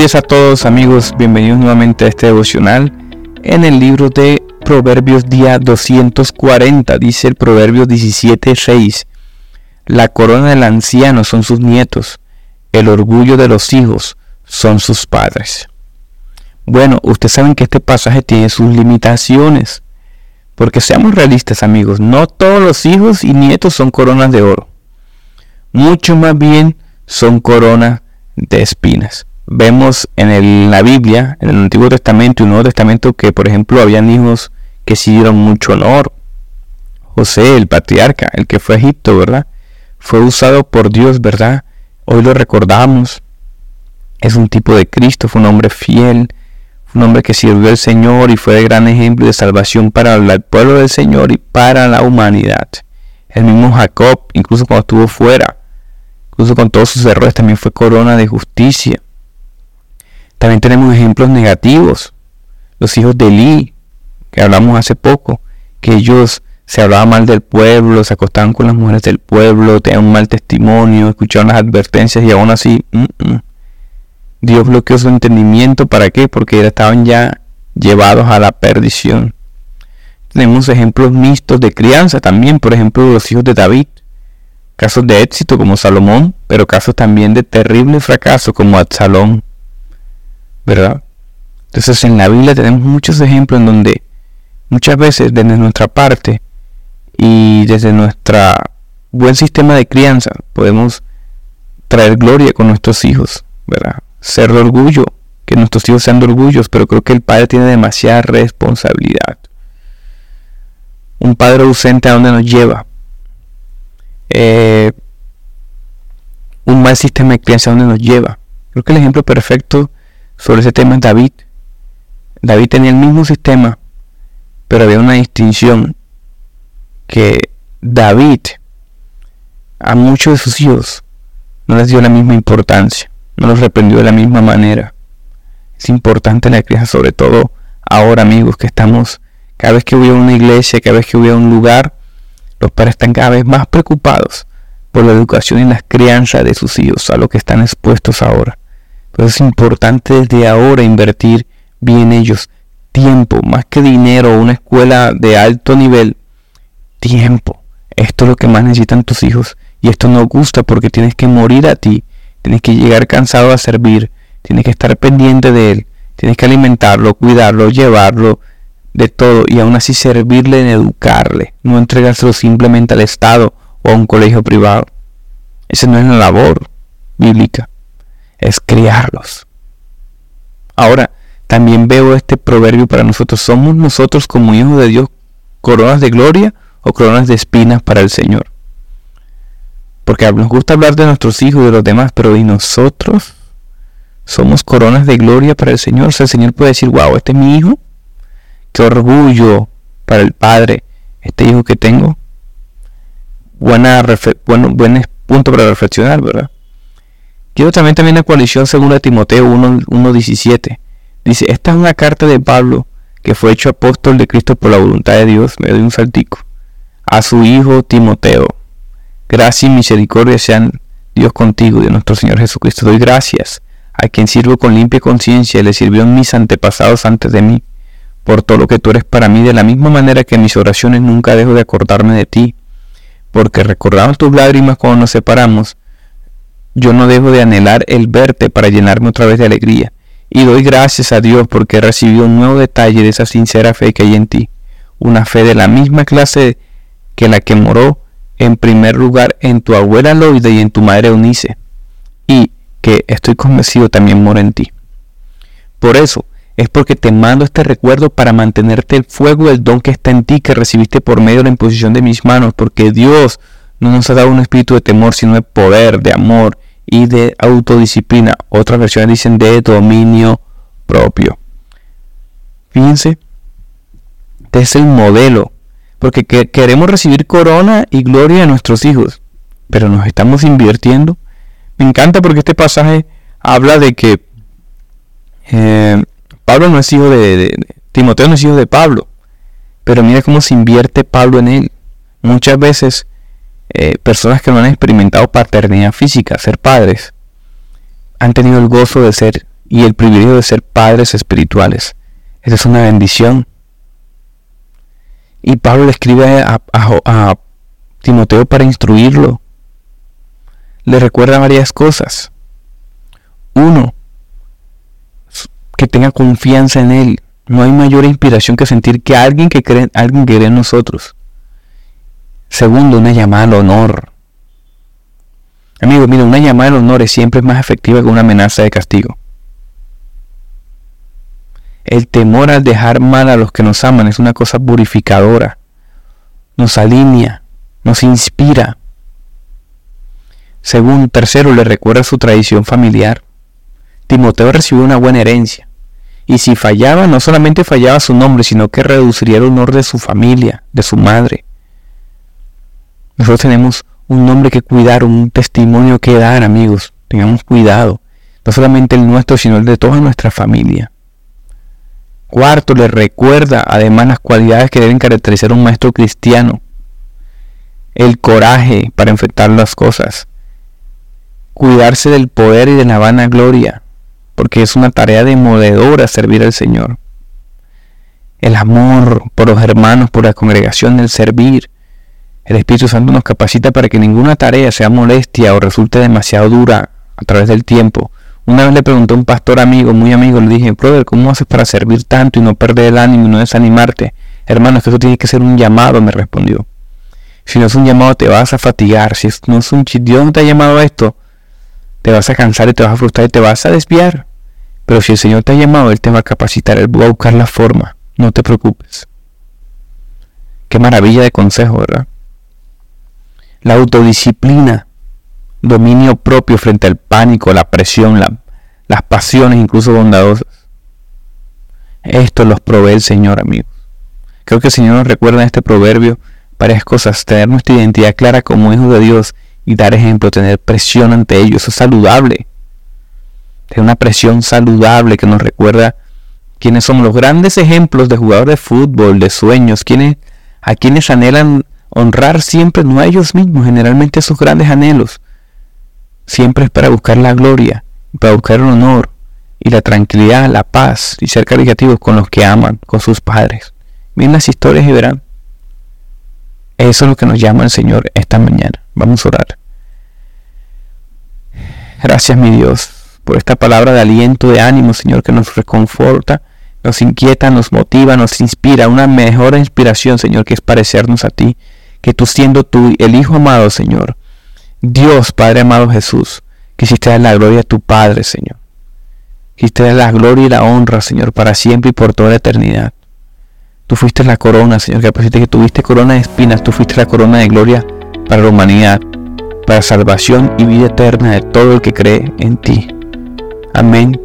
días a todos amigos, bienvenidos nuevamente a este devocional en el libro de Proverbios día 240, dice el Proverbio 17.6. La corona del anciano son sus nietos, el orgullo de los hijos son sus padres. Bueno, ustedes saben que este pasaje tiene sus limitaciones, porque seamos realistas amigos, no todos los hijos y nietos son coronas de oro, mucho más bien son coronas de espinas vemos en la Biblia, en el Antiguo Testamento y Nuevo Testamento, que por ejemplo habían hijos que sí dieron mucho honor. José, el patriarca, el que fue a Egipto, ¿verdad? Fue usado por Dios, ¿verdad? Hoy lo recordamos. Es un tipo de Cristo, fue un hombre fiel, un hombre que sirvió al Señor y fue de gran ejemplo de salvación para el pueblo del Señor y para la humanidad. El mismo Jacob, incluso cuando estuvo fuera, incluso con todos sus errores, también fue corona de justicia. También tenemos ejemplos negativos. Los hijos de Eli, que hablamos hace poco, que ellos se hablaban mal del pueblo, se acostaban con las mujeres del pueblo, tenían un mal testimonio, escuchaban las advertencias y aún así, mm, mm. Dios bloqueó su entendimiento. ¿Para qué? Porque estaban ya llevados a la perdición. Tenemos ejemplos mixtos de crianza también, por ejemplo, los hijos de David. Casos de éxito como Salomón, pero casos también de terrible fracaso como Absalón. ¿Verdad? Entonces en la Biblia tenemos muchos ejemplos en donde muchas veces desde nuestra parte y desde nuestro buen sistema de crianza podemos traer gloria con nuestros hijos, ¿verdad? Ser de orgullo, que nuestros hijos sean de orgullos, pero creo que el padre tiene demasiada responsabilidad. Un padre ausente a dónde nos lleva. Eh, un mal sistema de crianza a dónde nos lleva. Creo que el ejemplo perfecto sobre ese tema es David. David tenía el mismo sistema, pero había una distinción que David a muchos de sus hijos no les dio la misma importancia, no los reprendió de la misma manera. Es importante la crianza, sobre todo ahora amigos, que estamos, cada vez que hubiera una iglesia, cada vez que hubiera un lugar, los padres están cada vez más preocupados por la educación y la crianza de sus hijos, a lo que están expuestos ahora. Es importante desde ahora invertir bien ellos tiempo, más que dinero una escuela de alto nivel, tiempo. Esto es lo que más necesitan tus hijos y esto no gusta porque tienes que morir a ti, tienes que llegar cansado a servir, tienes que estar pendiente de él, tienes que alimentarlo, cuidarlo, llevarlo, de todo y aún así servirle en educarle, no entregárselo simplemente al Estado o a un colegio privado. Esa no es la labor bíblica es criarlos. Ahora, también veo este proverbio para nosotros. ¿Somos nosotros como hijos de Dios coronas de gloria o coronas de espinas para el Señor? Porque nos gusta hablar de nuestros hijos y de los demás, pero ¿y nosotros? Somos coronas de gloria para el Señor. O sea, el Señor puede decir, wow, este es mi hijo. Qué orgullo para el Padre, este hijo que tengo. Buena, bueno, buen punto para reflexionar, ¿verdad? Quiero también también la coalición según Timoteo 1.17. Dice, esta es una carta de Pablo que fue hecho apóstol de Cristo por la voluntad de Dios, me doy un saltico, a su hijo Timoteo. Gracia y misericordia sean Dios contigo, de nuestro Señor Jesucristo. Doy gracias a quien sirvo con limpia conciencia y le sirvió en mis antepasados antes de mí, por todo lo que tú eres para mí, de la misma manera que en mis oraciones nunca dejo de acordarme de ti, porque recordamos tus lágrimas cuando nos separamos, yo no dejo de anhelar el verte para llenarme otra vez de alegría. Y doy gracias a Dios porque he recibido un nuevo detalle de esa sincera fe que hay en ti. Una fe de la misma clase que la que moró en primer lugar en tu abuela Loide y en tu madre Eunice. Y que estoy convencido también mora en ti. Por eso, es porque te mando este recuerdo para mantenerte el fuego del don que está en ti que recibiste por medio de la imposición de mis manos, porque Dios no nos ha dado un espíritu de temor, sino de poder, de amor y de autodisciplina. Otras versiones dicen de dominio propio. Fíjense, este es el modelo, porque queremos recibir corona y gloria a nuestros hijos, pero nos estamos invirtiendo. Me encanta porque este pasaje habla de que eh, Pablo no es hijo de, Timoteo no es hijo de Pablo, pero mira cómo se invierte Pablo en él. Muchas veces eh, personas que no han experimentado paternidad física, ser padres, han tenido el gozo de ser y el privilegio de ser padres espirituales. Esa es una bendición. Y Pablo le escribe a, a Timoteo para instruirlo. Le recuerda varias cosas. Uno, que tenga confianza en él. No hay mayor inspiración que sentir que alguien que cree, alguien que cree en nosotros. Segundo, una llamada al honor. Amigo, mira, una llamada al honor es siempre más efectiva que una amenaza de castigo. El temor al dejar mal a los que nos aman es una cosa purificadora. Nos alinea, nos inspira. Segundo, tercero, le recuerda su tradición familiar. Timoteo recibió una buena herencia. Y si fallaba, no solamente fallaba su nombre, sino que reduciría el honor de su familia, de su madre. Nosotros tenemos un nombre que cuidar, un testimonio que dar, amigos. Tengamos cuidado. No solamente el nuestro, sino el de toda nuestra familia. Cuarto, le recuerda además las cualidades que deben caracterizar a un maestro cristiano. El coraje para enfrentar las cosas. Cuidarse del poder y de la vanagloria porque es una tarea demoledora servir al Señor. El amor por los hermanos, por la congregación, el servir. El Espíritu Santo nos capacita para que ninguna tarea sea molestia o resulte demasiado dura a través del tiempo. Una vez le pregunté a un pastor amigo, muy amigo, le dije, brother, ¿cómo haces para servir tanto y no perder el ánimo y no desanimarte? Hermano, es que eso tiene que ser un llamado, me respondió. Si no es un llamado, te vas a fatigar. Si no es un Dios no te ha llamado a esto, te vas a cansar y te vas a frustrar y te vas a desviar. Pero si el Señor te ha llamado, Él te va a capacitar, Él va a buscar la forma. No te preocupes. Qué maravilla de consejo, ¿verdad? La autodisciplina, dominio propio frente al pánico, la presión, las pasiones, incluso bondadosas. Esto los provee el Señor, amigos. Creo que el Señor nos recuerda en este proverbio varias cosas. Tener nuestra identidad clara como hijos de Dios y dar ejemplo, tener presión ante ellos. Eso es saludable de una presión saludable que nos recuerda quiénes son los grandes ejemplos de jugadores de fútbol, de sueños, quienes, a quienes anhelan honrar siempre, no a ellos mismos, generalmente sus grandes anhelos. Siempre es para buscar la gloria, para buscar el honor y la tranquilidad, la paz y ser caricativos con los que aman, con sus padres. Miren las historias y verán. Eso es lo que nos llama el Señor esta mañana. Vamos a orar. Gracias mi Dios por esta palabra de aliento, de ánimo, Señor, que nos reconforta, nos inquieta, nos motiva, nos inspira, una mejor inspiración, Señor, que es parecernos a ti, que tú siendo tú el Hijo amado, Señor, Dios, Padre amado Jesús, quisiste dar la gloria a tu Padre, Señor. Quisiste dar la gloria y la honra, Señor, para siempre y por toda la eternidad. Tú fuiste la corona, Señor, que que tuviste corona de espinas, tú fuiste la corona de gloria para la humanidad, para salvación y vida eterna de todo el que cree en ti. Amén